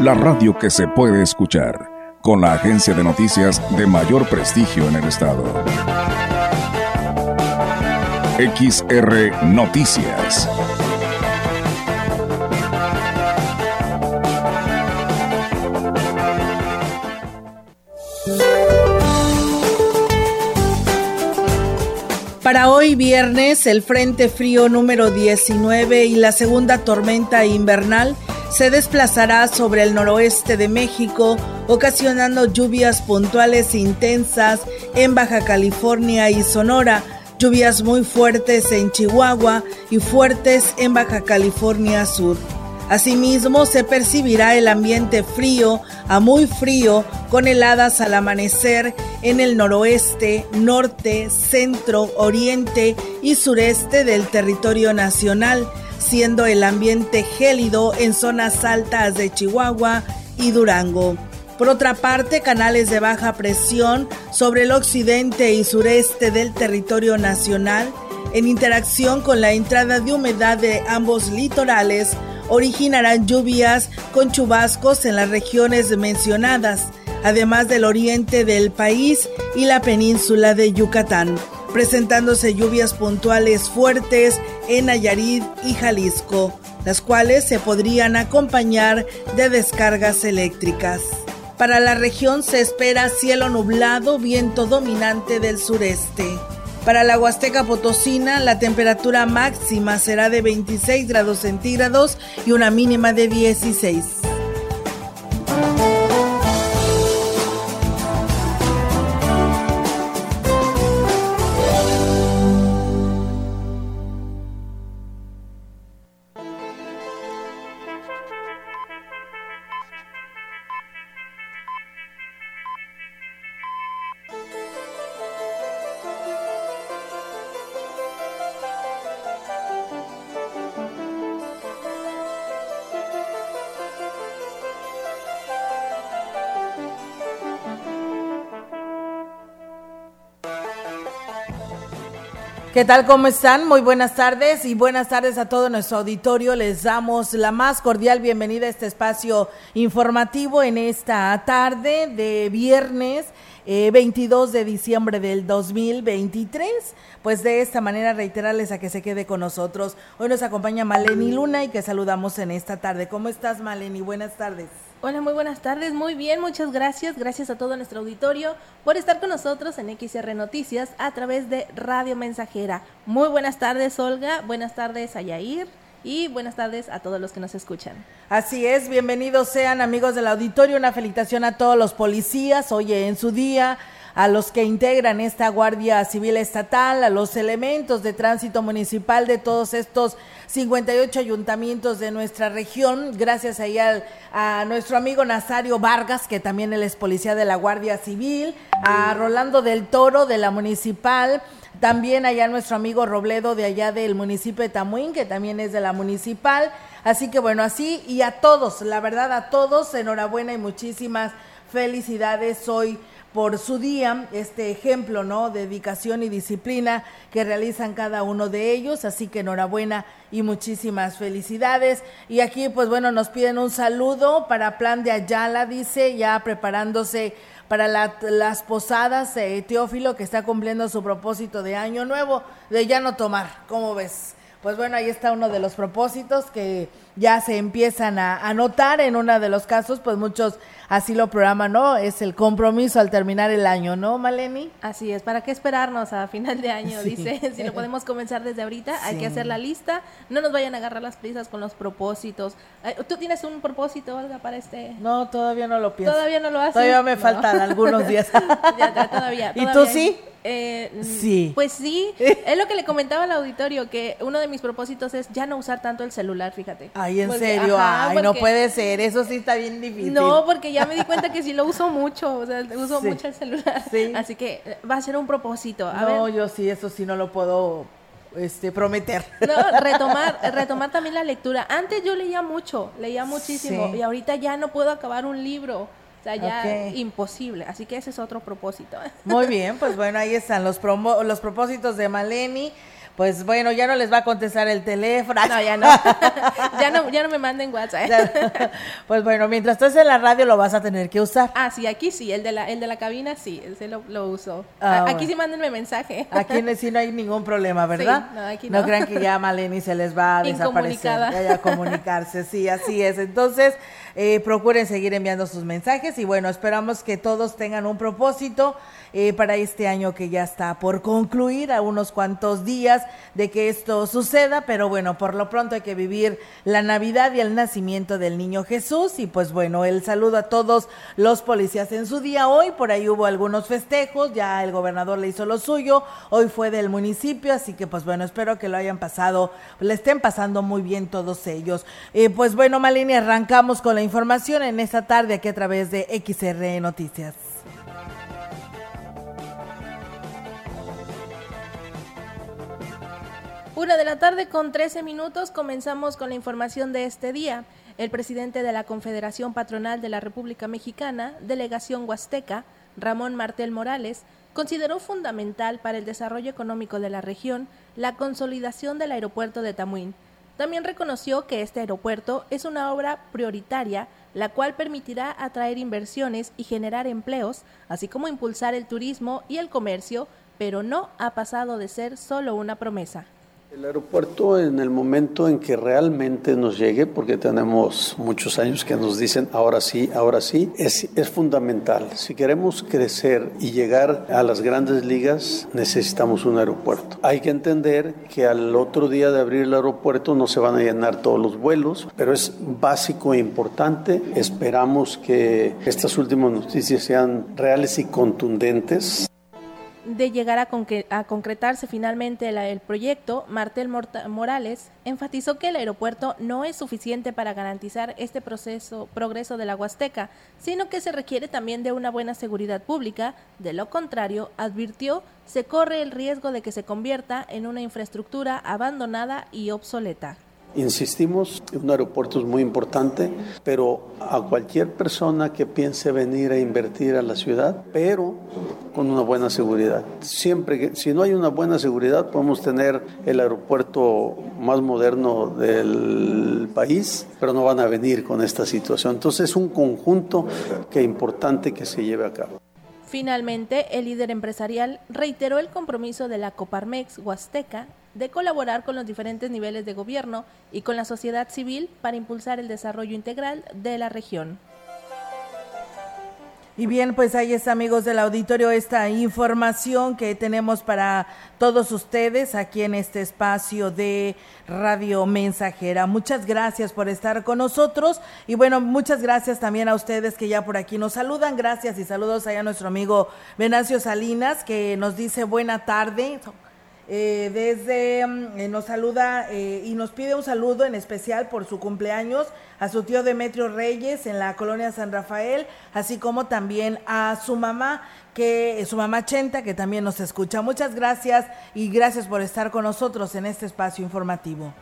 la radio que se puede escuchar, con la agencia de noticias de mayor prestigio en el estado. XR Noticias. Para hoy viernes, el Frente Frío número 19 y la segunda tormenta invernal se desplazará sobre el noroeste de México, ocasionando lluvias puntuales intensas en Baja California y Sonora, lluvias muy fuertes en Chihuahua y fuertes en Baja California Sur. Asimismo, se percibirá el ambiente frío a muy frío con heladas al amanecer en el noroeste, norte, centro, oriente y sureste del territorio nacional, siendo el ambiente gélido en zonas altas de Chihuahua y Durango. Por otra parte, canales de baja presión sobre el occidente y sureste del territorio nacional, en interacción con la entrada de humedad de ambos litorales, originarán lluvias con chubascos en las regiones mencionadas, además del oriente del país y la península de Yucatán, presentándose lluvias puntuales fuertes en Nayarit y Jalisco, las cuales se podrían acompañar de descargas eléctricas. Para la región se espera cielo nublado, viento dominante del sureste. Para la Huasteca Potosina, la temperatura máxima será de 26 grados centígrados y una mínima de 16. ¿Qué tal? ¿Cómo están? Muy buenas tardes y buenas tardes a todo nuestro auditorio. Les damos la más cordial bienvenida a este espacio informativo en esta tarde de viernes 22 eh, de diciembre del 2023. Pues de esta manera reiterarles a que se quede con nosotros. Hoy nos acompaña Maleni Luna y que saludamos en esta tarde. ¿Cómo estás Maleni? Buenas tardes. Hola, muy buenas tardes, muy bien, muchas gracias, gracias a todo nuestro auditorio por estar con nosotros en XR Noticias a través de Radio Mensajera. Muy buenas tardes, Olga, buenas tardes a Yair. Y buenas tardes a todos los que nos escuchan. Así es, bienvenidos sean amigos del auditorio, una felicitación a todos los policías, oye, en su día a los que integran esta Guardia Civil Estatal, a los elementos de tránsito municipal de todos estos 58 ayuntamientos de nuestra región, gracias ahí a nuestro amigo Nazario Vargas, que también él es policía de la Guardia Civil, a Rolando del Toro de la Municipal, también allá nuestro amigo Robledo de allá del municipio de Tamuín, que también es de la municipal. Así que bueno, así y a todos, la verdad a todos, enhorabuena y muchísimas felicidades hoy por su día, este ejemplo, ¿no? Dedicación y disciplina que realizan cada uno de ellos, así que enhorabuena y muchísimas felicidades. Y aquí, pues bueno, nos piden un saludo para Plan de Ayala, dice, ya preparándose para las posadas, eh, Teófilo, que está cumpliendo su propósito de año nuevo, de ya no tomar, ¿cómo ves? Pues bueno, ahí está uno de los propósitos que ya se empiezan a, a notar en uno de los casos, pues muchos así lo programan, ¿no? Es el compromiso al terminar el año, ¿no, Maleni? Así es, ¿para qué esperarnos a final de año? Dice, si lo podemos comenzar desde ahorita, hay que hacer la lista, no nos vayan a agarrar las prisas con los propósitos. ¿Tú tienes un propósito, Olga, para este? No, todavía no lo pienso. ¿Todavía no lo haces? Todavía me faltan algunos días. ya, todavía, ¿Y tú sí? Eh, sí. Pues sí, es lo que le comentaba al auditorio, que uno de mis propósitos es ya no usar tanto el celular, fíjate. Ay, en serio, ay, no puede ser, eso sí está bien difícil. No, porque ya me di cuenta que sí lo uso mucho, o sea, uso mucho el celular. Sí. Así que eh, va a ser un propósito. no, yo sí, eso sí no lo puedo este, prometer. No, retomar, retomar también la lectura. Antes yo leía mucho, leía muchísimo, y ahorita ya no puedo acabar un libro sea, ya imposible. Así que ese es otro propósito. Muy bien, pues bueno, ahí están los, los propósitos de Maleni. Pues bueno, ya no les va a contestar el teléfono. No, ya no. ya no, ya no me manden WhatsApp. pues bueno, mientras estás en la radio lo vas a tener que usar. Ah, sí, aquí sí, el de la, el de la cabina sí, ese lo, lo uso. Ah, aquí sí mándenme mensaje. Aquí sí no hay ningún problema, ¿verdad? no, aquí no. No crean que ya Maleni se les va a desaparecer. Ya, comunicarse, sí, así es. Entonces, eh, procuren seguir enviando sus mensajes y bueno, esperamos que todos tengan un propósito eh, para este año que ya está por concluir, a unos cuantos días de que esto suceda, pero bueno, por lo pronto hay que vivir la Navidad y el nacimiento del niño Jesús y pues bueno, el saludo a todos los policías en su día hoy, por ahí hubo algunos festejos, ya el gobernador le hizo lo suyo, hoy fue del municipio, así que pues bueno, espero que lo hayan pasado, le estén pasando muy bien todos ellos. Eh, pues bueno, Malini, arrancamos con la información en esta tarde aquí a través de XR Noticias. Una de la tarde con 13 minutos comenzamos con la información de este día. El presidente de la Confederación Patronal de la República Mexicana, Delegación Huasteca, Ramón Martel Morales, consideró fundamental para el desarrollo económico de la región la consolidación del aeropuerto de Tamuín, también reconoció que este aeropuerto es una obra prioritaria, la cual permitirá atraer inversiones y generar empleos, así como impulsar el turismo y el comercio, pero no ha pasado de ser solo una promesa. El aeropuerto en el momento en que realmente nos llegue, porque tenemos muchos años que nos dicen ahora sí, ahora sí, es, fundamental. Si queremos crecer y llegar a las grandes ligas, necesitamos un aeropuerto. Hay que entender que al otro día de abrir el aeropuerto no se van a llenar todos los vuelos, pero es básico e importante. Esperamos que estas últimas noticias sean reales y contundentes de llegar a, concretarse finalmente el, proyecto, Martel Morales enfatizó que el aeropuerto no es suficiente para garantizar este proceso, progreso de la Huasteca, sino que se requiere también de una buena seguridad pública. De lo contrario, advirtió, se corre el riesgo de que se convierta en una infraestructura abandonada y obsoleta. Insistimos, un aeropuerto es muy importante, pero a cualquier persona que piense venir a invertir a la ciudad, pero con una buena seguridad. Siempre que, si no hay una buena seguridad, podemos tener el aeropuerto más moderno del país, pero no van a venir con esta situación. Entonces es un conjunto que es importante que se lleve a cabo. Finalmente, el líder empresarial reiteró el compromiso de la Coparmex Huasteca de colaborar con los diferentes niveles de gobierno y con la sociedad civil para impulsar el desarrollo integral de la región. Y bien, pues ahí está, amigos del auditorio, esta información que tenemos para todos ustedes aquí en este espacio de Radio Mensajera. Muchas gracias por estar con nosotros y bueno, muchas gracias también a ustedes que ya por aquí nos saludan. Gracias y saludos allá a nuestro amigo Venancio Salinas que nos dice buena tarde. Eh, desde mm, eh, nos saluda eh, y nos pide un saludo en especial por su cumpleaños a su tío Demetrio Reyes en la colonia San Rafael, así como también a su mamá que su mamá Chenta que también nos escucha. Muchas gracias y gracias por estar con nosotros en este espacio informativo.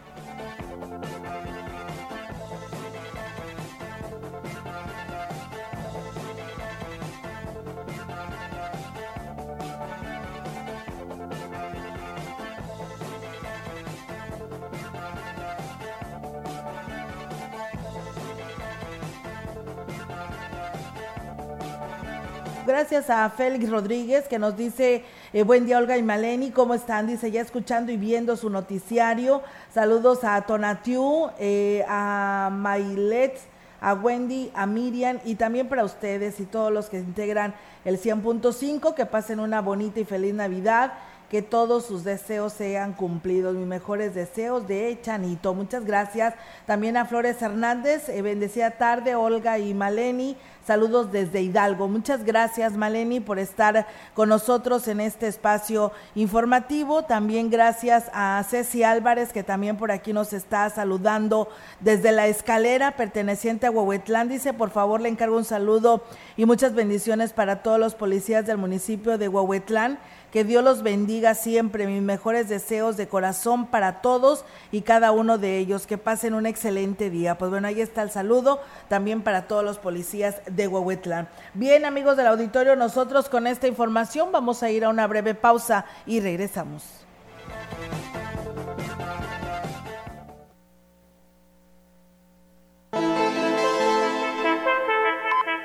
Gracias a Félix Rodríguez que nos dice, eh, buen día Olga y Maleni, ¿cómo están? Dice, ya escuchando y viendo su noticiario. Saludos a Tonatiu, eh, a Mailet, a Wendy, a Miriam y también para ustedes y todos los que integran el 100.5, que pasen una bonita y feliz Navidad que todos sus deseos sean cumplidos. Mis mejores deseos de Chanito. Muchas gracias. También a Flores Hernández, eh, bendecida tarde, Olga y Maleni. Saludos desde Hidalgo. Muchas gracias, Maleni, por estar con nosotros en este espacio informativo. También gracias a Ceci Álvarez, que también por aquí nos está saludando desde la escalera perteneciente a Huehuetlán. Dice, por favor, le encargo un saludo y muchas bendiciones para todos los policías del municipio de Huehuetlán que Dios los bendiga siempre. Mis mejores deseos de corazón para todos y cada uno de ellos. Que pasen un excelente día. Pues bueno, ahí está el saludo también para todos los policías de Huehuetlán. Bien, amigos del auditorio, nosotros con esta información vamos a ir a una breve pausa y regresamos.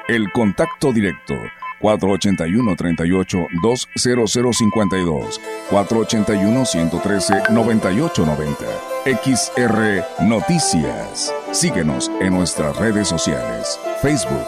El contacto directo 481-38-20052, 481-113-9890. XR Noticias. Síguenos en nuestras redes sociales, Facebook,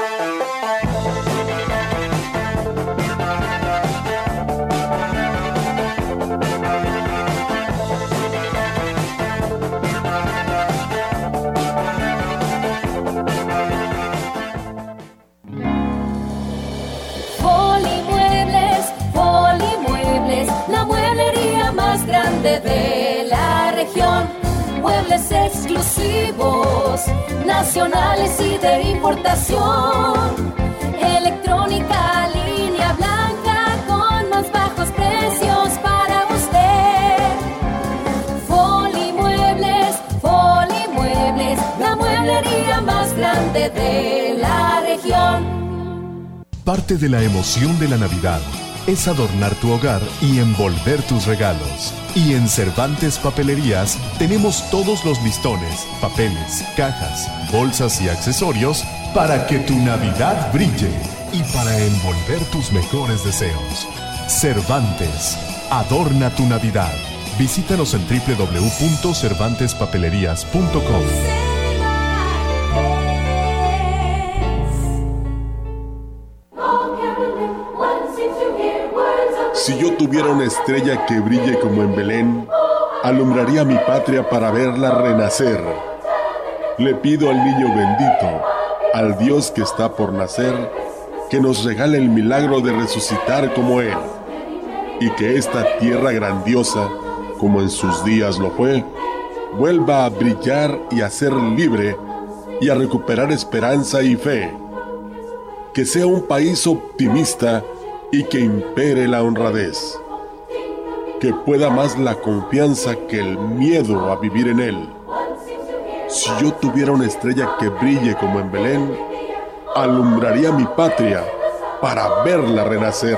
nacionales y de importación. Electrónica, línea blanca con más bajos precios para usted. Folimuebles, Folimuebles, la mueblería más grande de la región. Parte de la emoción de la Navidad es adornar tu hogar y envolver tus regalos. Y en Cervantes Papelerías tenemos todos los listones, papeles, cajas, bolsas y accesorios para que tu Navidad brille y para envolver tus mejores deseos. Cervantes, adorna tu Navidad. Visítanos en www.cervantespapelerías.com. tuviera una estrella que brille como en Belén, alumbraría mi patria para verla renacer. Le pido al niño bendito, al Dios que está por nacer, que nos regale el milagro de resucitar como Él, y que esta tierra grandiosa, como en sus días lo fue, vuelva a brillar y a ser libre y a recuperar esperanza y fe. Que sea un país optimista y que impere la honradez, que pueda más la confianza que el miedo a vivir en él. Si yo tuviera una estrella que brille como en Belén, alumbraría mi patria para verla renacer.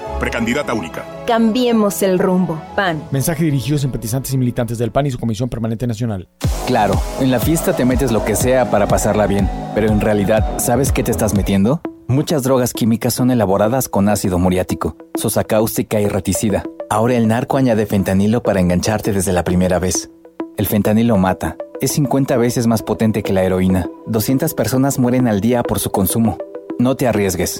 precandidata única. Cambiemos el rumbo. PAN. Mensaje dirigido a simpatizantes y militantes del PAN y su Comisión Permanente Nacional. Claro, en la fiesta te metes lo que sea para pasarla bien, pero en realidad, ¿sabes qué te estás metiendo? Muchas drogas químicas son elaboradas con ácido muriático, sosa cáustica y reticida. Ahora el narco añade fentanilo para engancharte desde la primera vez. El fentanilo mata. Es 50 veces más potente que la heroína. 200 personas mueren al día por su consumo. No te arriesgues.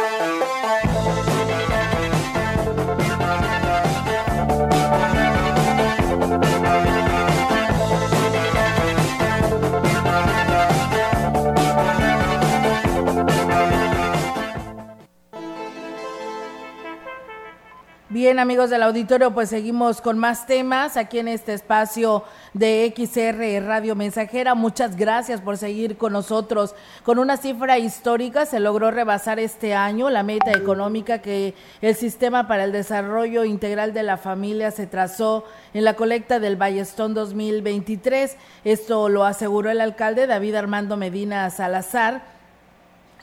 Bien, amigos del auditorio, pues seguimos con más temas aquí en este espacio de XR Radio Mensajera. Muchas gracias por seguir con nosotros. Con una cifra histórica se logró rebasar este año la meta económica que el Sistema para el Desarrollo Integral de la Familia se trazó en la colecta del Ballestón 2023. Esto lo aseguró el alcalde David Armando Medina Salazar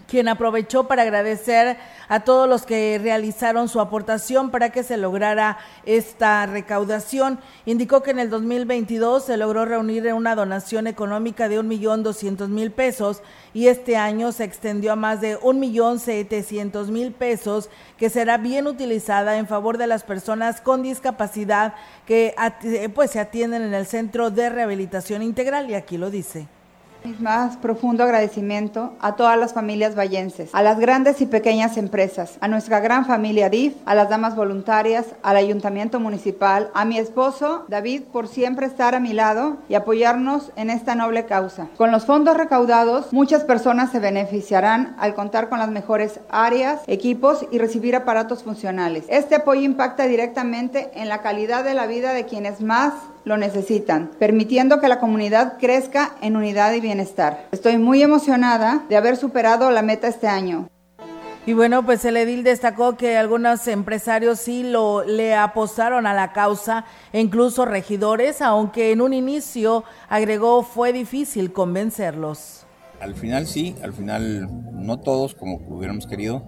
quien aprovechó para agradecer a todos los que realizaron su aportación para que se lograra esta recaudación. Indicó que en el 2022 se logró reunir una donación económica de un millón doscientos mil pesos y este año se extendió a más de un millón setecientos mil pesos que será bien utilizada en favor de las personas con discapacidad que pues se atienden en el Centro de Rehabilitación Integral y aquí lo dice. Mi más profundo agradecimiento a todas las familias vallenses, a las grandes y pequeñas empresas, a nuestra gran familia DIF, a las damas voluntarias, al ayuntamiento municipal, a mi esposo David por siempre estar a mi lado y apoyarnos en esta noble causa. Con los fondos recaudados, muchas personas se beneficiarán al contar con las mejores áreas, equipos y recibir aparatos funcionales. Este apoyo impacta directamente en la calidad de la vida de quienes más lo necesitan, permitiendo que la comunidad crezca en unidad y bienestar. Estoy muy emocionada de haber superado la meta este año. Y bueno, pues el edil destacó que algunos empresarios sí lo le apostaron a la causa, e incluso regidores, aunque en un inicio agregó fue difícil convencerlos. Al final sí, al final no todos como hubiéramos querido,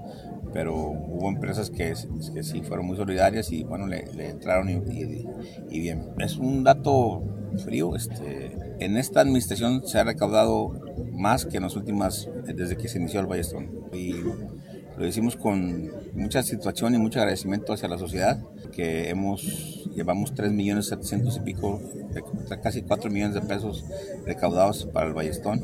pero hubo empresas que, que sí fueron muy solidarias y bueno, le, entraron y, bien. Es un dato frío, este, en esta administración se ha recaudado más que en las últimas, desde que se inició el Ballestón. Y lo hicimos con mucha situación y mucho agradecimiento hacia la sociedad, que hemos, llevamos 3 millones 700 y pico, casi 4 millones de pesos recaudados para el Ballestón.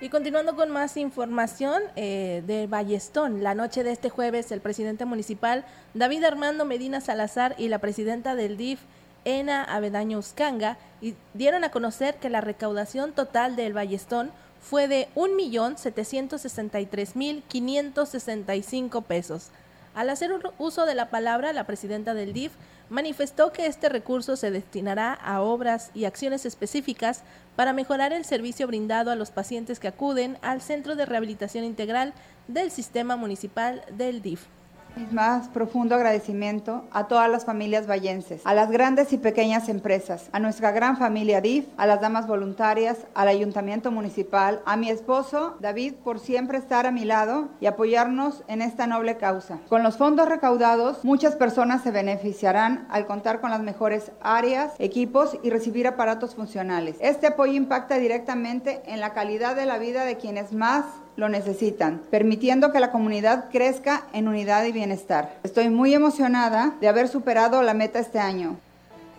Y continuando con más información eh, de Ballestón, la noche de este jueves el presidente municipal David Armando Medina Salazar y la presidenta del DIF, Ena Avedaño Uscanga, dieron a conocer que la recaudación total del Ballestón fue de 1.763.565 pesos. Al hacer uso de la palabra, la presidenta del DIF manifestó que este recurso se destinará a obras y acciones específicas para mejorar el servicio brindado a los pacientes que acuden al Centro de Rehabilitación Integral del Sistema Municipal del DIF. Mi más profundo agradecimiento a todas las familias vallenses, a las grandes y pequeñas empresas, a nuestra gran familia DIF, a las damas voluntarias, al ayuntamiento municipal, a mi esposo David por siempre estar a mi lado y apoyarnos en esta noble causa. Con los fondos recaudados, muchas personas se beneficiarán al contar con las mejores áreas, equipos y recibir aparatos funcionales. Este apoyo impacta directamente en la calidad de la vida de quienes más lo necesitan, permitiendo que la comunidad crezca en unidad y bienestar. Estoy muy emocionada de haber superado la meta este año.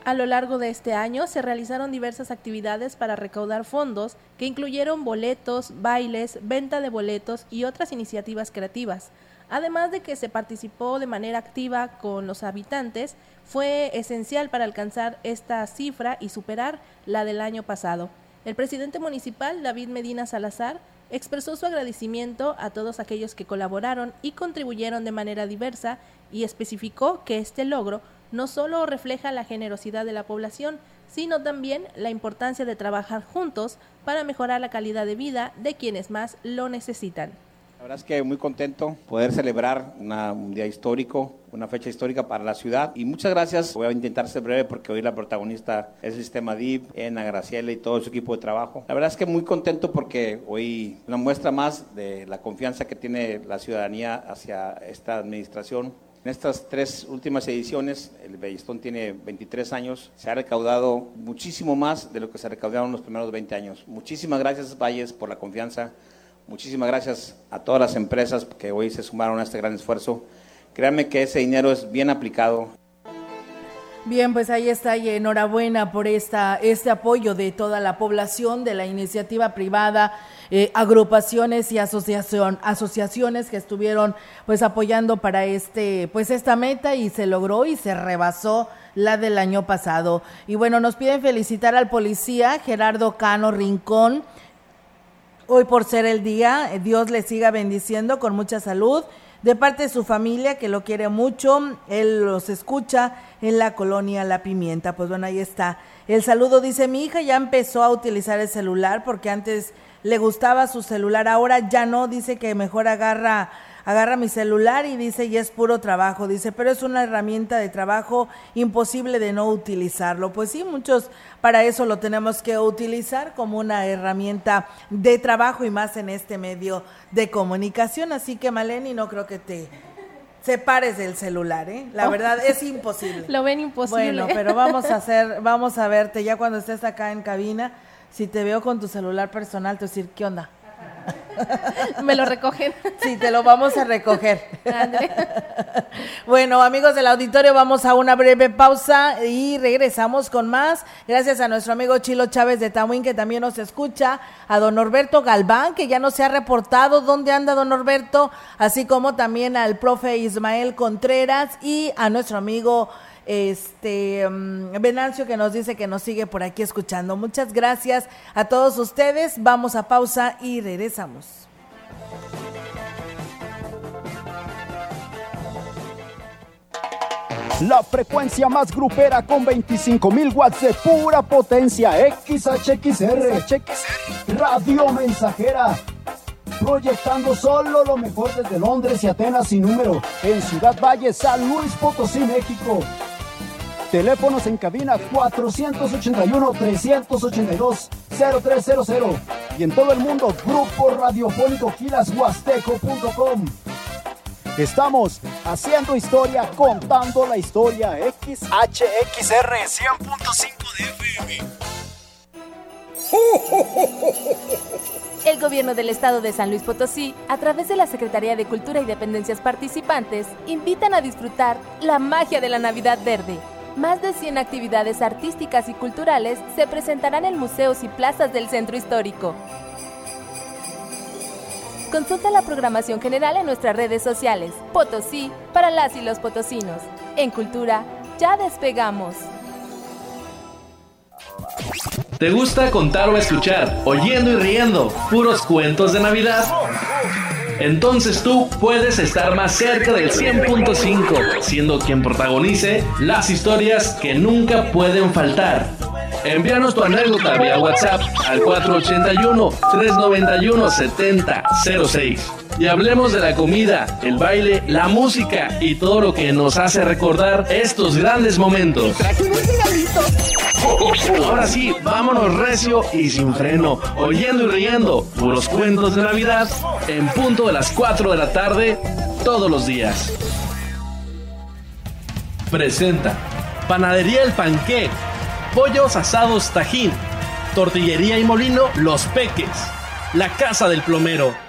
A lo largo de este año se realizaron diversas actividades para recaudar fondos que incluyeron boletos, bailes, venta de boletos y otras iniciativas creativas. Además de que se participó de manera activa con los habitantes, fue esencial para alcanzar esta cifra y superar la del año pasado. El presidente municipal, David Medina Salazar, expresó su agradecimiento a todos aquellos que colaboraron y contribuyeron de manera diversa y especificó que este logro no solo refleja la generosidad de la población, sino también la importancia de trabajar juntos para mejorar la calidad de vida de quienes más lo necesitan. La verdad es que muy contento poder celebrar un día histórico, una fecha histórica para la ciudad. Y muchas gracias. Voy a intentar ser breve porque hoy la protagonista es el sistema DIP, Ena, Graciela y todo su equipo de trabajo. La verdad es que muy contento porque hoy una muestra más de la confianza que tiene la ciudadanía hacia esta administración. En estas tres últimas ediciones, el Bellestón tiene 23 años, se ha recaudado muchísimo más de lo que se recaudaron los primeros 20 años. Muchísimas gracias, Valles, por la confianza Muchísimas gracias a todas las empresas que hoy se sumaron a este gran esfuerzo. Créanme que ese dinero es bien aplicado. Bien, pues ahí está y enhorabuena por esta, este apoyo de toda la población, de la iniciativa privada, eh, agrupaciones y asociación, asociaciones que estuvieron pues apoyando para este, pues esta meta y se logró y se rebasó la del año pasado. Y bueno, nos piden felicitar al policía Gerardo Cano Rincón, hoy por ser el día. Eh, Dios le siga bendiciendo con mucha salud. De parte de su familia, que lo quiere mucho, él los escucha en la colonia La Pimienta. Pues bueno, ahí está. El saludo dice, mi hija ya empezó a utilizar el celular porque antes le gustaba su celular, ahora ya no, dice que mejor agarra agarra mi celular y dice, y es puro trabajo, dice, pero es una herramienta de trabajo imposible de no utilizarlo. Pues sí, muchos para eso lo tenemos que utilizar como una herramienta de trabajo y más en este medio de comunicación. Así que Maleni, no creo que te separes del celular, ¿eh? La Oh. verdad es imposible. Lo ven imposible. Bueno, pero vamos a hacer, vamos a verte ya cuando estés acá en cabina. Si te veo con tu celular personal, te voy a decir, ¿qué onda? Me lo recogen. Sí, te lo vamos a recoger. Bueno, amigos del auditorio, vamos a una breve pausa y regresamos con más. Gracias a nuestro amigo Chilo Chávez de Tamuín, que también nos escucha, a don Norberto Galván, que ya no se ha reportado dónde anda don Norberto, así como también al profe Ismael Contreras y a nuestro amigo este mm, Venancio que nos dice que nos sigue por aquí escuchando. Muchas gracias a todos ustedes. Vamos a pausa y regresamos. La frecuencia más grupera con 25.000 watts de pura potencia. XHXR. Radio Mensajera. Proyectando solo lo mejor desde Londres y Atenas sin número. En Ciudad Valle, San Luis Potosí, México. Teléfonos en cabina 481-382-0300. Y en todo el mundo, Grupo Radiofónico Huasteco.com. Estamos haciendo historia, contando la historia. XHXR 100.5 de FM. El gobierno del estado de San Luis Potosí, a través de la Secretaría de Cultura y dependencias participantes, invitan a disfrutar la magia de la Navidad Verde. Más de 100 actividades artísticas y culturales se presentarán en museos y plazas del centro histórico. Consulta la programación general en nuestras redes sociales. Potosí para las y los potosinos. En Cultura, ya despegamos. ¿Te gusta contar o escuchar, oyendo y riendo, puros cuentos de Navidad? Entonces tú puedes estar más cerca del 100.5, siendo quien protagonice las historias que nunca pueden faltar. Envíanos tu anécdota vía WhatsApp al 481-391-7006 y hablemos de la comida, el baile, la música y todo lo que nos hace recordar estos grandes momentos. Ahora sí, vámonos recio y sin freno, oyendo y riendo puros cuentos de Navidad en punto de las 4 de la tarde todos los días. Presenta Panadería El Panqué, Pollos Asados Tajín, Tortillería y Molino Los Peques, La Casa del Plomero.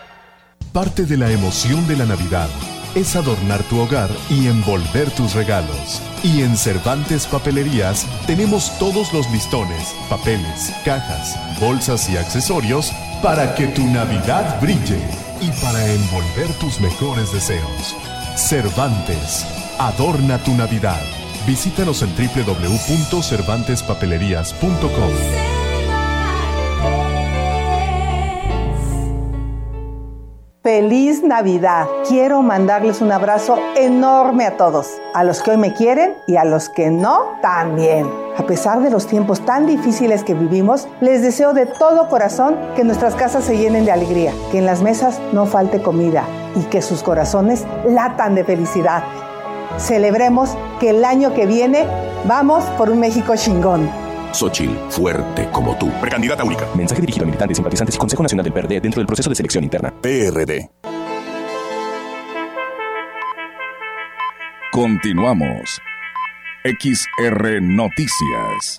Parte de la emoción de la Navidad es adornar tu hogar y envolver tus regalos. Y en Cervantes Papelerías tenemos todos los listones, papeles, cajas, bolsas y accesorios para que tu Navidad brille y para envolver tus mejores deseos. Cervantes, adorna tu Navidad. Visítanos en www.cervantespapelerías.com. Feliz Navidad. Quiero mandarles un abrazo enorme a todos, a los que hoy me quieren y a los que no también. A pesar de los tiempos tan difíciles que vivimos, les deseo de todo corazón que nuestras casas se llenen de alegría, que en las mesas no falte comida y que sus corazones latan de felicidad. Celebremos que el año que viene vamos por un México chingón. Xochitl, fuerte como tú. Precandidata única. Mensaje dirigido a militantes, simpatizantes y Consejo Nacional del PRD dentro del proceso de selección interna. PRD. Continuamos. XR Noticias.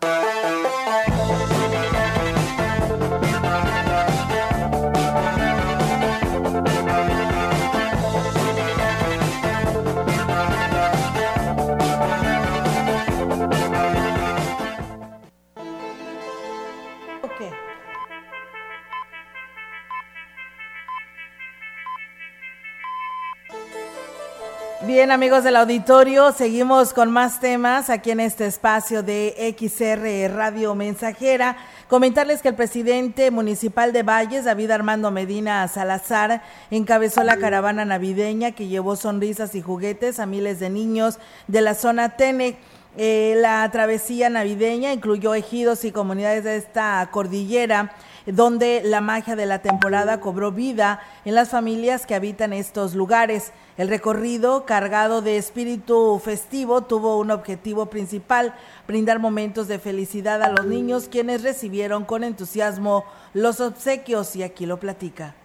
Bien, amigos del auditorio, seguimos con más temas aquí en este espacio de XR Radio Mensajera. Comentarles que el presidente municipal de Valles, David Armando Medina Salazar, encabezó la caravana navideña que llevó sonrisas y juguetes a miles de niños de la zona Tenec. Eh, la travesía navideña incluyó ejidos y comunidades de esta cordillera donde la magia de la temporada cobró vida en las familias que habitan estos lugares. El recorrido, cargado de espíritu festivo, tuvo un objetivo principal, brindar momentos de felicidad a los niños quienes recibieron con entusiasmo los obsequios y aquí lo platica.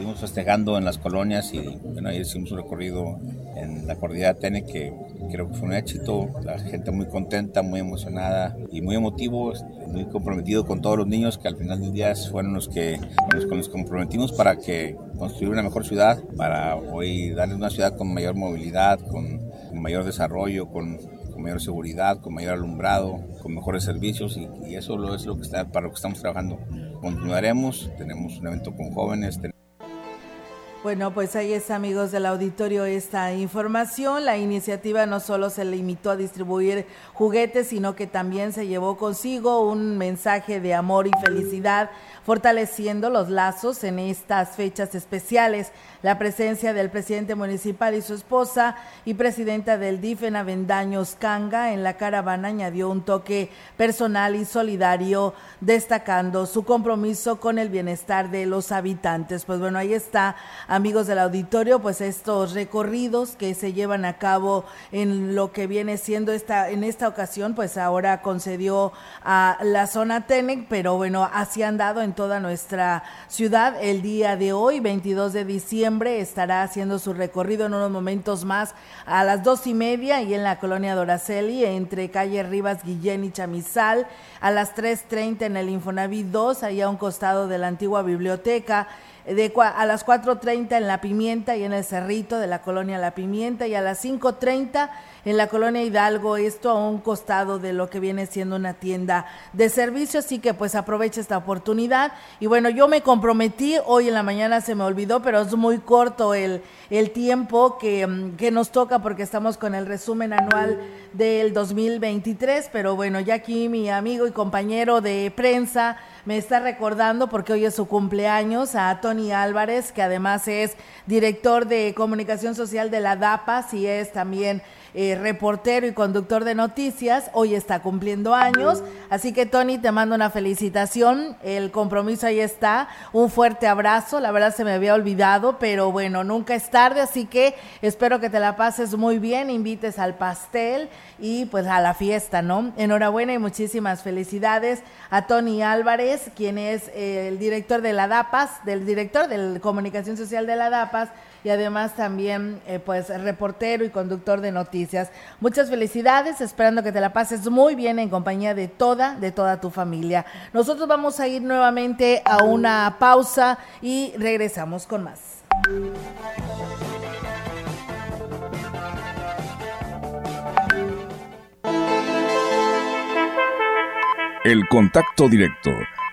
Seguimos festejando en las colonias y bueno, hicimos un recorrido en la cordillera Tene que creo que fue un éxito, la gente muy contenta, muy emocionada y muy emotivo, muy comprometido con todos los niños que al final del día fueron los que los, nos comprometimos para que construir una mejor ciudad, para hoy darles una ciudad con mayor movilidad, con, mayor desarrollo, con, mayor seguridad, con mayor alumbrado, con mejores servicios y, eso es lo que está, para lo que estamos trabajando. Continuaremos, tenemos un evento con jóvenes. Bueno, pues ahí es amigos del auditorio esta información. La iniciativa no solo se limitó a distribuir juguetes, sino que también se llevó consigo un mensaje de amor y felicidad fortaleciendo los lazos en estas fechas especiales. La presencia del presidente municipal y su esposa y presidenta del DIF en Avendaños Canga en la caravana añadió un toque personal y solidario, destacando su compromiso con el bienestar de los habitantes. Pues bueno, ahí está, amigos del auditorio, pues estos recorridos que se llevan a cabo en lo que viene siendo esta, en esta ocasión, pues ahora concedió a la zona Tenec, pero bueno, así han dado en toda nuestra ciudad. El día de hoy, 22 de diciembre, estará haciendo su recorrido en unos momentos más a las dos y media y en la colonia Doraceli, entre calle Rivas Guillén y Chamizal, a las 3.30 en el Infonavit 2, allá a un costado de la antigua biblioteca de, a las 4.30 en La Pimienta y en el Cerrito de la colonia La Pimienta y a las 5.30 en la colonia Hidalgo, esto a un costado de lo que viene siendo una tienda de servicio, así que pues aprovecha esta oportunidad. Y bueno, yo me comprometí, hoy en la mañana se me olvidó, pero es muy corto el, el tiempo que, mm, que nos toca porque estamos con el resumen anual del 2023, pero bueno, ya aquí mi amigo y compañero de prensa me está recordando porque hoy es su cumpleaños a Tony Álvarez, que además es director de comunicación social de la DAPAS y es también eh, reportero y conductor de noticias, hoy está cumpliendo años. Así que Tony, te mando una felicitación, el compromiso ahí está, un fuerte abrazo, la verdad se me había olvidado, pero bueno, nunca es tarde, así que espero que te la pases muy bien, invites al pastel y pues a la fiesta, ¿no? Enhorabuena y muchísimas felicidades a Tony Álvarez, quien es eh, el director de la DAPAS, del director de Comunicación Social de la DAPAS y además también eh, pues reportero y conductor de noticias. Muchas felicidades, esperando que te la pases muy bien en compañía de toda, de toda tu familia. Nosotros vamos a ir nuevamente a una pausa y regresamos con más. El contacto directo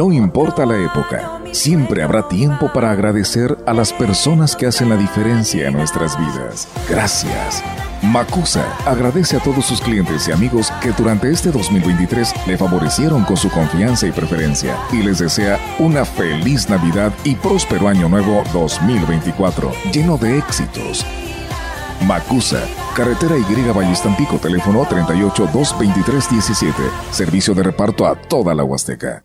No importa la época, siempre habrá tiempo para agradecer a las personas que hacen la diferencia en nuestras vidas. Gracias. Macusa agradece a todos sus clientes y amigos que durante este 2023 le favorecieron con su confianza y preferencia y les desea una feliz Navidad y próspero año nuevo 2024, lleno de éxitos. Macusa, carretera Y Vallistampico, teléfono 38 223 17, servicio de reparto a toda la Huasteca.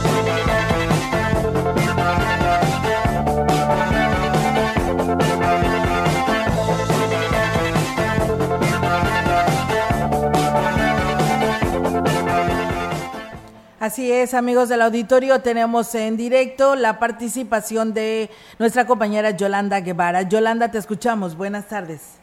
Así es, amigos del auditorio, tenemos en directo la participación de nuestra compañera Yolanda Guevara. Yolanda, te escuchamos. Buenas tardes.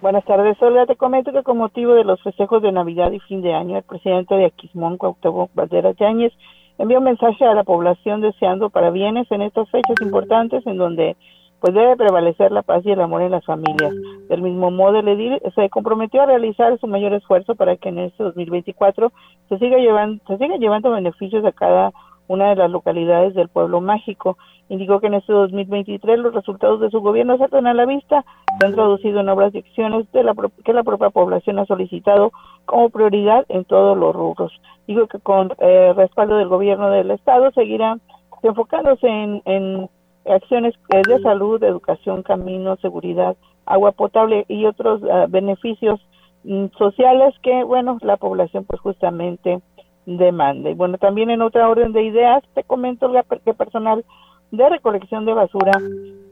Buenas tardes, Olga. Te comento que con motivo de los festejos de Navidad y fin de año, el presidente de Aquismón, Cuauhtémoc Valderas Yáñez, envió un mensaje a la población deseando para bienes en estas fechas importantes en donde pues debe prevalecer la paz y el amor en las familias. Del mismo modo, el edil se comprometió a realizar su mayor esfuerzo para que en este 2024 se siga llevando, se siga llevando beneficios a cada una de las localidades del pueblo mágico. Indicó que en este 2023 los resultados de su gobierno se a la vista, se han traducido en obras y acciones de la, que la propia población ha solicitado como prioridad en todos los rubros. Digo que con eh, respaldo del gobierno del Estado seguirá enfocándose en acciones de salud, educación, camino, seguridad, agua potable y otros ah, beneficios mm, sociales que, bueno, la población pues justamente demanda. Y bueno, también en otra orden de ideas, te comento que personal de recolección de basura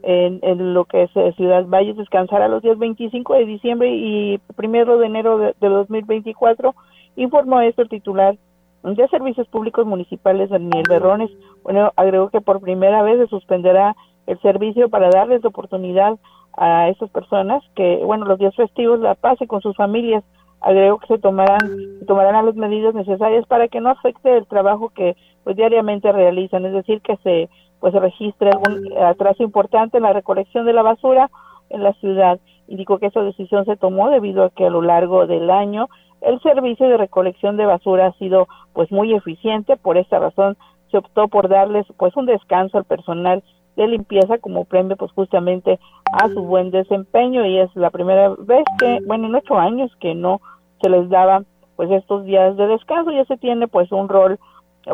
en, lo que es eh, Ciudad Valles descansará los días 25 de diciembre y primero de enero de, de 2024, informó esto el titular de Servicios Públicos Municipales Daniel Berrones. Bueno, agregó que por primera vez se suspenderá el servicio para darles oportunidad a estas personas que, bueno, los días festivos la pasen con sus familias. Agregó que se tomarán, se tomarán las medidas necesarias para que no afecte el trabajo que pues diariamente realizan, es decir, que se pues se registre algún atraso importante en la recolección de la basura en la ciudad. Indicó que esa decisión se tomó debido a que a lo largo del año el servicio de recolección de basura ha sido pues muy eficiente, por esta razón se optó por darles pues un descanso al personal de limpieza como premio pues justamente a su buen desempeño. Y es la primera vez que, bueno, en ocho años que no se les daba pues estos días de descanso, ya se tiene pues un rol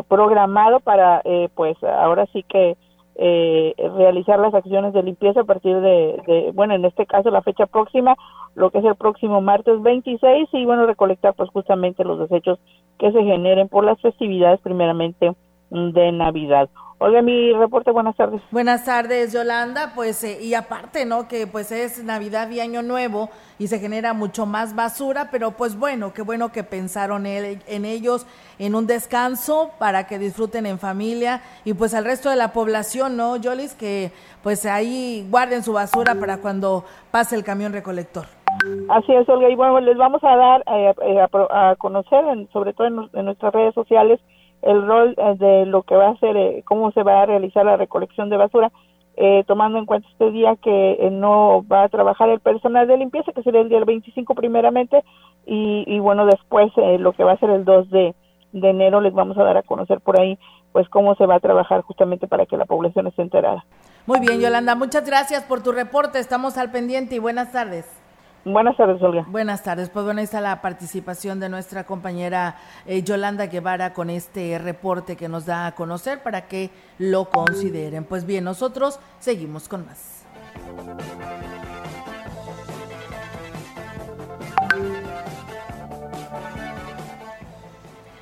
programado para eh, pues ahora sí que eh, realizar las acciones de limpieza a partir de, bueno, en este caso la fecha próxima, lo que es el próximo martes 26 y bueno, recolectar pues justamente los desechos que se generen por las festividades primeramente de Navidad. Oiga, mi reporte, buenas tardes. Buenas tardes, Yolanda. Pues, eh, y aparte, ¿no? Que pues es Navidad y Año Nuevo y se genera mucho más basura, pero pues bueno, qué bueno que pensaron en ellos en un descanso para que disfruten en familia y pues al resto de la población, ¿no, Yolis? Que pues ahí guarden su basura para cuando pase el camión recolector. Así es, Olga. Y bueno, les vamos a dar eh, eh, a, conocer, sobre todo en, nuestras redes sociales, el rol eh, de lo que va a ser, cómo se va a realizar la recolección de basura, tomando en cuenta este día que no va a trabajar el personal de limpieza, que sería el día 25 primeramente, y, bueno, después lo que va a ser el 2 de, de enero les vamos a dar a conocer por ahí pues cómo se va a trabajar justamente para que la población esté enterada. Muy bien, Yolanda, muchas gracias por tu reporte. Estamos al pendiente y buenas tardes. Buenas tardes, Olga. Buenas tardes. Pues bueno, ahí está la participación de nuestra compañera eh, Yolanda Guevara con este reporte que nos da a conocer para que lo consideren. Pues bien, nosotros seguimos con más.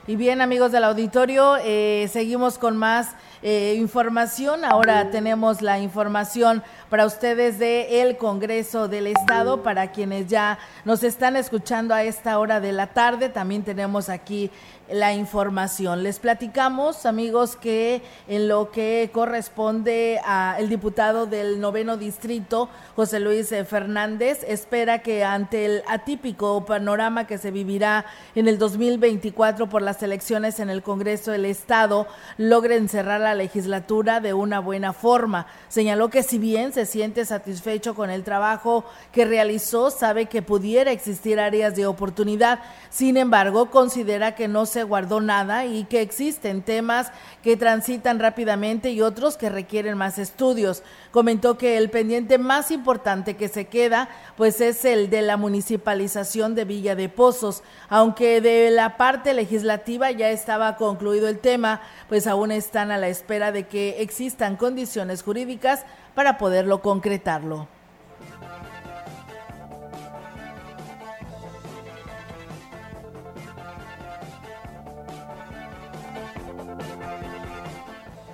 Y bien, amigos del auditorio, eh, seguimos con más eh, información. Ahora tenemos la información para ustedes de el Congreso del Estado, para quienes ya nos están escuchando a esta hora de la tarde. También tenemos aquí la información. Les platicamos, amigos, que en lo que corresponde al diputado del noveno distrito, José Luis eh, Fernández, espera que ante el atípico panorama que se vivirá en el 2024 por las elecciones en el Congreso del Estado, logren cerrar la legislatura de una buena forma. Señaló que si bien se siente satisfecho con el trabajo que realizó, sabe que pudiera existir áreas de oportunidad. Sin embargo, considera que no se guardó nada y que existen temas que transitan rápidamente y otros que requieren más estudios. Comentó que el pendiente más importante que se queda pues es el de la municipalización de Villa de Pozos, aunque de la parte legislativa ya estaba concluido el tema, pues aún están a la espera de que existan condiciones jurídicas para poderlo concretarlo.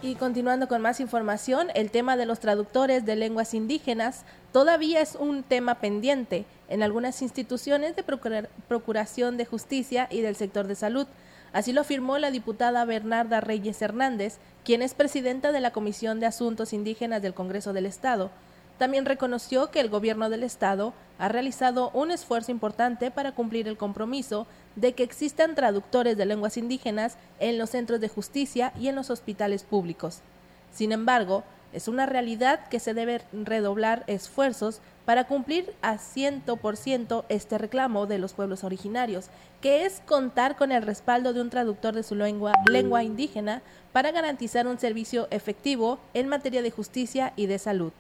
Y continuando con más información, el tema de los traductores de lenguas indígenas todavía es un tema pendiente en algunas instituciones de procuración de justicia y del sector de salud. Así lo afirmó la diputada Bernarda Reyes Hernández, quien es presidenta de la Comisión de Asuntos Indígenas del Congreso del Estado. También reconoció que el gobierno del Estado ha realizado un esfuerzo importante para cumplir el compromiso de que existan traductores de lenguas indígenas en los centros de justicia y en los hospitales públicos. Sin embargo, es una realidad que se debe redoblar esfuerzos para cumplir a 100% este reclamo de los pueblos originarios, que es contar con el respaldo de un traductor de su lengua, lengua indígena para garantizar un servicio efectivo en materia de justicia y de salud.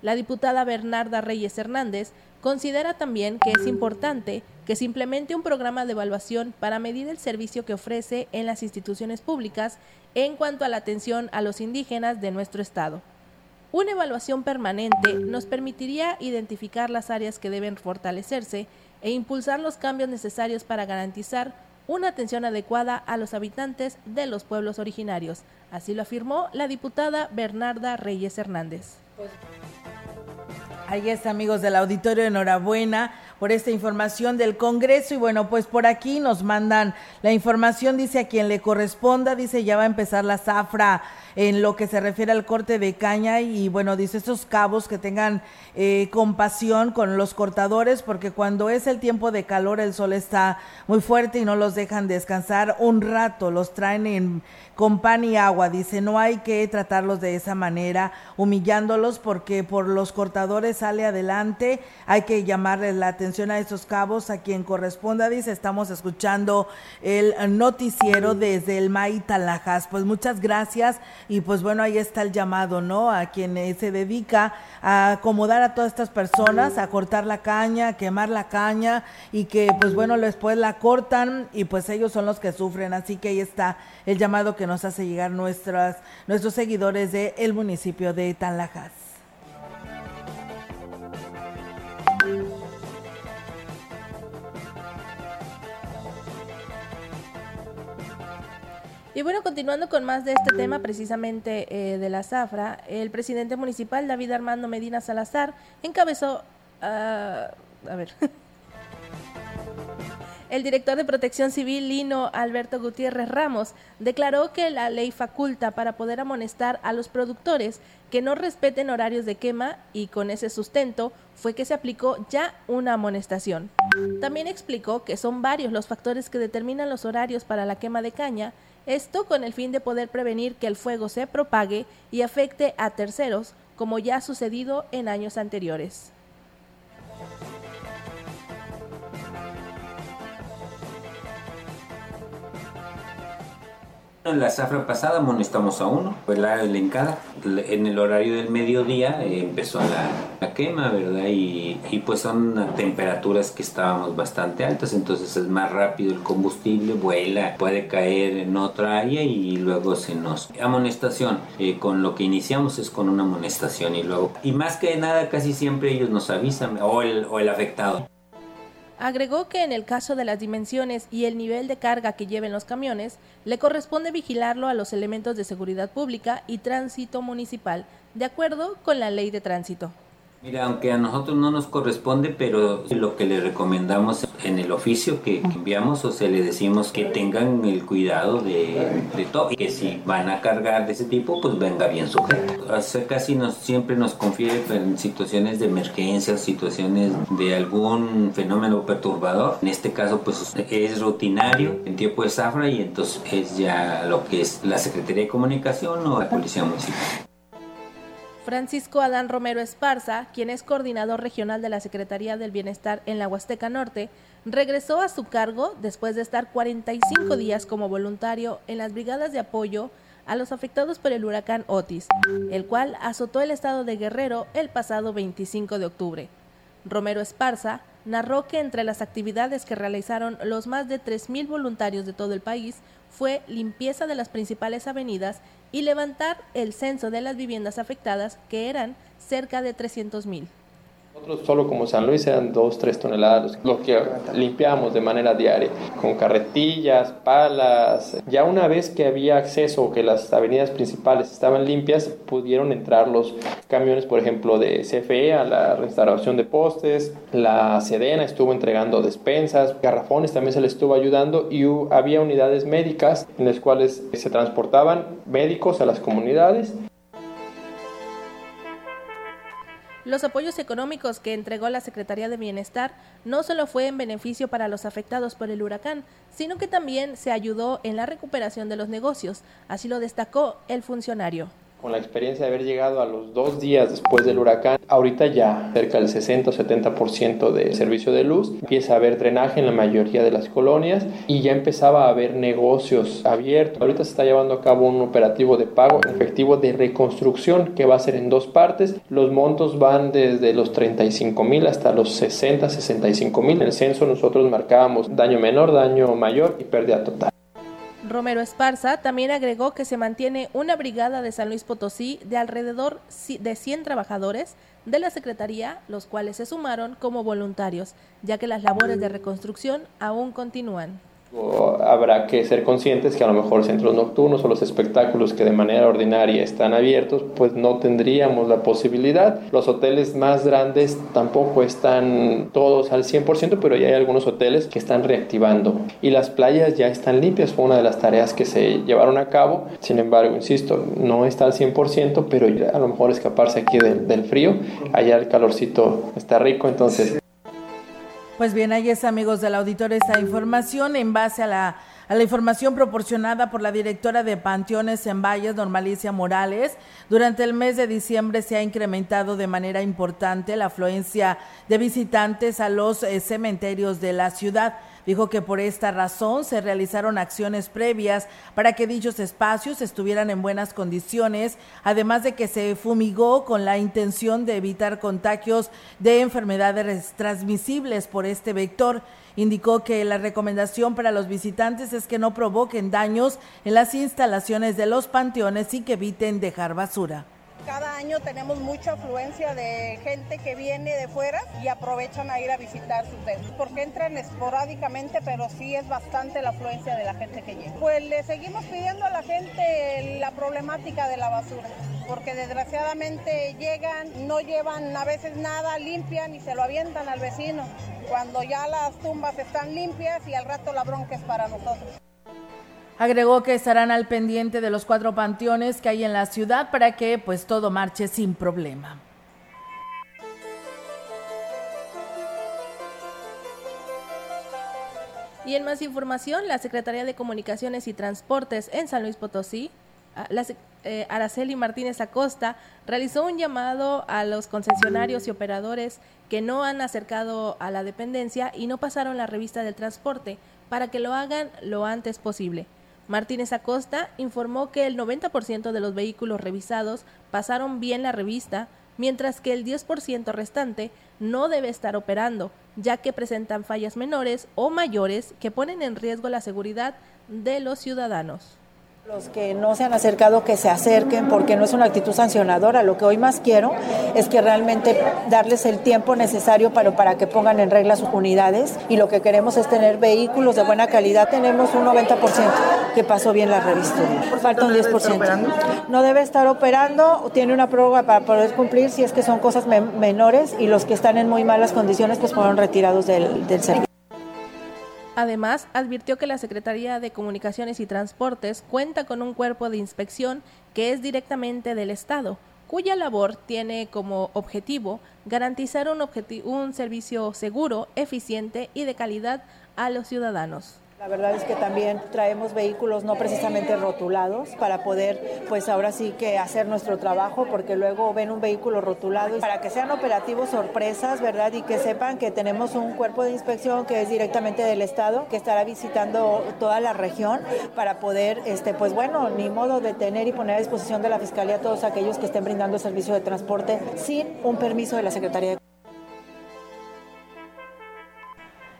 La diputada Bernarda Reyes Hernández considera también que es importante que se implemente un programa de evaluación para medir el servicio que ofrece en las instituciones públicas en cuanto a la atención a los indígenas de nuestro Estado. Una evaluación permanente nos permitiría identificar las áreas que deben fortalecerse e impulsar los cambios necesarios para garantizar una atención adecuada a los habitantes de los pueblos originarios. Así lo afirmó la diputada Bernarda Reyes Hernández. Ahí está, amigos del auditorio, enhorabuena por esta información del Congreso. Y bueno, pues por aquí nos mandan la información, dice a quien le corresponda, dice ya va a empezar la zafra en lo que se refiere al corte de caña y bueno, dice estos cabos que tengan eh, compasión con los cortadores porque cuando es el tiempo de calor el sol está muy fuerte y no los dejan descansar un rato, los traen en con pan y agua. Dice, no hay que tratarlos de esa manera, humillándolos, porque por los cortadores sale adelante. Hay que llamarles la atención a esos cabos, a quien corresponda. Dice, estamos escuchando el noticiero desde el Talajas. Pues muchas gracias. Y pues bueno, ahí está el llamado, ¿no? A quien eh, se dedica a acomodar a todas estas personas, a cortar la caña, a quemar la caña y que pues bueno, después la cortan y pues ellos son los que sufren. Así que ahí está el llamado que nos hace llegar nuestras, nuestros seguidores del el municipio de Tanlajas. Y bueno, continuando con más de este tema, precisamente eh, de la zafra, el presidente municipal David Armando Medina Salazar encabezó, ah, a ver, El director de Protección Civil, Lino Alberto Gutiérrez Ramos, declaró que la ley faculta para poder amonestar a los productores que no respeten horarios de quema y con ese sustento fue que se aplicó ya una amonestación. También explicó que son varios los factores que determinan los horarios para la quema de caña, esto con el fin de poder prevenir que el fuego se propague y afecte a terceros, como ya ha sucedido en años anteriores. En la zafra pasada amonestamos a uno, fue la elencada. En el horario del mediodía eh, empezó la, quema, ¿verdad? Y, y, pues son temperaturas que estábamos bastante altas, entonces es más rápido el combustible, vuela, puede caer en otra área y luego se nos... Amonestación, eh, con lo que iniciamos es con una amonestación y luego... Y más que nada, casi siempre ellos nos avisan, o el, o el afectado. Agregó que en el caso de las dimensiones y el nivel de carga que lleven los camiones, le corresponde vigilarlo a los elementos de seguridad pública y tránsito municipal, de acuerdo con la ley de tránsito. Mira, aunque a nosotros no nos corresponde, pero lo que le recomendamos en el oficio que, enviamos, o sea, le decimos que tengan el cuidado de, todo y que si van a cargar de ese tipo, pues venga bien sujeto. Sea, casi nos, siempre nos confiere en situaciones de emergencia, situaciones de algún fenómeno perturbador. En este caso, pues es rutinario en tiempo de zafra y entonces es ya lo que es la Secretaría de Comunicación o la Policía Municipal. Francisco Adán Romero Esparza, quien es coordinador regional de la Secretaría del Bienestar en la Huasteca Norte, regresó a su cargo después de estar 45 días como voluntario en las brigadas de apoyo a los afectados por el huracán Otis, el cual azotó el estado de Guerrero el pasado 25 de octubre. Romero Esparza narró que entre las actividades que realizaron los más de 3.000 voluntarios de todo el país fue limpieza de las principales avenidas y levantar el censo de las viviendas afectadas, que eran cerca de 300.000. Nosotros solo como San Luis eran 2, 3 toneladas lo que limpiamos de manera diaria, con carretillas, palas. Ya una vez que había acceso, que las avenidas principales estaban limpias, pudieron entrar los camiones, por ejemplo, de CFE a la restauración de postes, la Sedena estuvo entregando despensas, garrafones también se les estuvo ayudando y había unidades médicas en las cuales se transportaban médicos a las comunidades Los apoyos económicos que entregó la Secretaría de Bienestar no solo fue en beneficio para los afectados por el huracán, sino que también se ayudó en la recuperación de los negocios, así lo destacó el funcionario con la experiencia de haber llegado a los dos días después del huracán, ahorita ya cerca del 60 o 70% de servicio de luz, empieza a haber drenaje en la mayoría de las colonias y ya empezaba a haber negocios abiertos. Ahorita se está llevando a cabo un operativo de pago efectivo de reconstrucción que va a ser en dos partes. Los montos van desde los 35 mil hasta los 60, 65 mil. En el censo nosotros marcábamos daño menor, daño mayor y pérdida total. Romero Esparza también agregó que se mantiene una brigada de San Luis Potosí de alrededor de 100 trabajadores de la Secretaría, los cuales se sumaron como voluntarios, ya que las labores de reconstrucción aún continúan habrá que ser conscientes que a lo mejor centros nocturnos o los espectáculos que de manera ordinaria están abiertos, pues no tendríamos la posibilidad. Los hoteles más grandes tampoco están todos al 100%, pero ya hay algunos hoteles que están reactivando. Y las playas ya están limpias, fue una de las tareas que se llevaron a cabo. Sin embargo, insisto, no está al 100%, pero a lo mejor escaparse aquí del, del frío, allá el calorcito está rico, entonces pues bien, ahí es amigos del auditorio esta información en base a la, a la información proporcionada por la directora de Panteones en Valles, Normalicia Morales. Durante el mes de diciembre se ha incrementado de manera importante la afluencia de visitantes a los eh, cementerios de la ciudad. Dijo que por esta razón se realizaron acciones previas para que dichos espacios estuvieran en buenas condiciones, además de que se fumigó con la intención de evitar contagios de enfermedades transmisibles por este vector. Indicó que la recomendación para los visitantes es que no provoquen daños en las instalaciones de los panteones y que eviten dejar basura. Cada año tenemos mucha afluencia de gente que viene de fuera y aprovechan a ir a visitar sus templos, porque entran esporádicamente, pero sí es bastante la afluencia de la gente que llega. Pues le seguimos pidiendo a la gente la problemática de la basura porque desgraciadamente llegan, no llevan a veces nada, limpian y se lo avientan al vecino, cuando ya las tumbas están limpias y al rato la bronca es para nosotros. Agregó que estarán al pendiente de los cuatro panteones que hay en la ciudad para que pues todo marche sin problema. Y en más información, la Secretaría de Comunicaciones y Transportes en San Luis Potosí, la, eh, Araceli Martínez Acosta, realizó un llamado a los concesionarios y operadores que no han acercado a la dependencia y no pasaron la revista del transporte para que lo hagan lo antes posible. Martínez Acosta informó que el 90% de los vehículos revisados pasaron bien la revista, mientras que el 10% restante no debe estar operando, ya que presentan fallas menores o mayores que ponen en riesgo la seguridad de los ciudadanos. Los que no se han acercado, que se acerquen, porque no es una actitud sancionadora. Lo que hoy más quiero es que realmente darles el tiempo necesario para, para que pongan en regla sus unidades. Y lo que queremos es tener vehículos de buena calidad. Tenemos un 90% que pasó bien la revista. Falta un 10%. No debe estar operando, tiene una prórroga para poder cumplir si es que son cosas menores y los que están en muy malas condiciones pues fueron retirados del, del servicio. Además, advirtió que la Secretaría de Comunicaciones y Transportes cuenta con un cuerpo de inspección que es directamente del Estado, cuya labor tiene como objetivo garantizar un, un servicio seguro, eficiente y de calidad a los ciudadanos. La verdad es que también traemos vehículos no precisamente rotulados para poder, pues ahora sí que hacer nuestro trabajo, porque luego ven un vehículo rotulado y para que sean operativos sorpresas, ¿verdad? Y que sepan que tenemos un cuerpo de inspección que es directamente del Estado, que estará visitando toda la región para poder, este, pues bueno, ni modo de tener y poner a disposición de la Fiscalía a todos aquellos que estén brindando servicio de transporte sin un permiso de la Secretaría de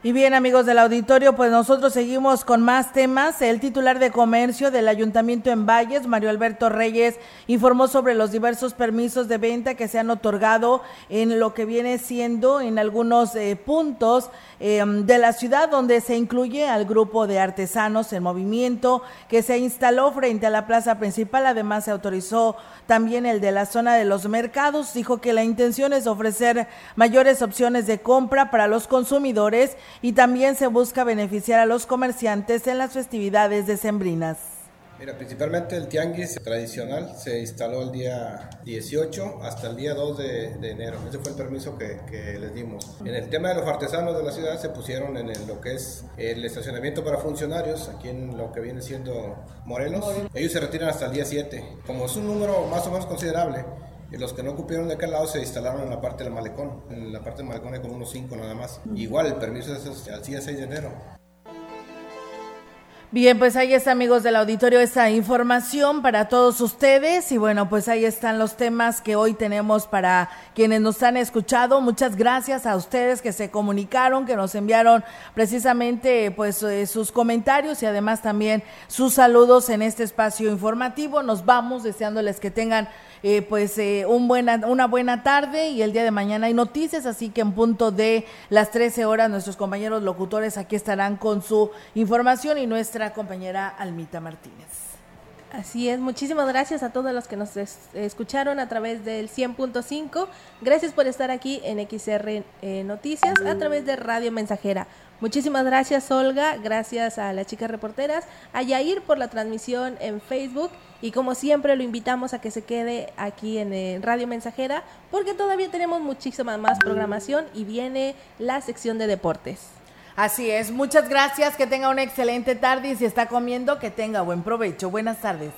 Y bien, amigos del auditorio, pues nosotros seguimos con más temas. El titular de comercio del Ayuntamiento en Valles, Mario Alberto Reyes, informó sobre los diversos permisos de venta que se han otorgado en lo que viene siendo en algunos eh, puntos eh, de la ciudad, donde se incluye al grupo de artesanos en movimiento que se instaló frente a la plaza principal. Además, se autorizó también el de la zona de los mercados. Dijo que la intención es ofrecer mayores opciones de compra para los consumidores y también se busca beneficiar a los comerciantes en las festividades decembrinas. Mira, principalmente el tianguis tradicional se instaló el día 18 hasta el día 2 de, enero. Ese fue el permiso que, les dimos. En el tema de los artesanos de la ciudad se pusieron en lo que es el estacionamiento para funcionarios, aquí en lo que viene siendo Morelos. Ellos se retiran hasta el día 7. Como es un número más o menos considerable, y los que no cupieron de aquel lado se instalaron en la parte del malecón. En la parte del malecón hay como unos 5 nada más. Igual el permiso es al día 6 de enero. Bien, pues ahí está, amigos del auditorio, esa información para todos ustedes. Y bueno, pues ahí están los temas que hoy tenemos para quienes nos han escuchado. Muchas gracias a ustedes que se comunicaron, que nos enviaron precisamente pues eh, sus comentarios y además también sus saludos en este espacio informativo. Nos vamos deseándoles que tengan eh, pues eh, un buena, una buena tarde y el día de mañana hay noticias, así que en punto de las 13 horas nuestros compañeros locutores aquí estarán con su información y nuestra compañera Almita Martínez. Así es, muchísimas gracias a todos los que nos escucharon a través del 100.5. Gracias por estar aquí en XR eh, Noticias a través de Radio Mensajera. Muchísimas gracias Olga, gracias a las chicas reporteras, a Yair por la transmisión en Facebook y como siempre lo invitamos a que se quede aquí en eh, Radio Mensajera porque todavía tenemos muchísima más programación y viene la sección de deportes. Así es, muchas gracias, que tenga una excelente tarde y si está comiendo, que tenga buen provecho. Buenas tardes.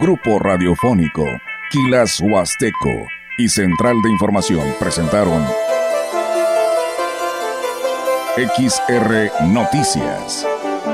Grupo Radiofónico, Quilas Huasteco y Central de Información presentaron XR Noticias.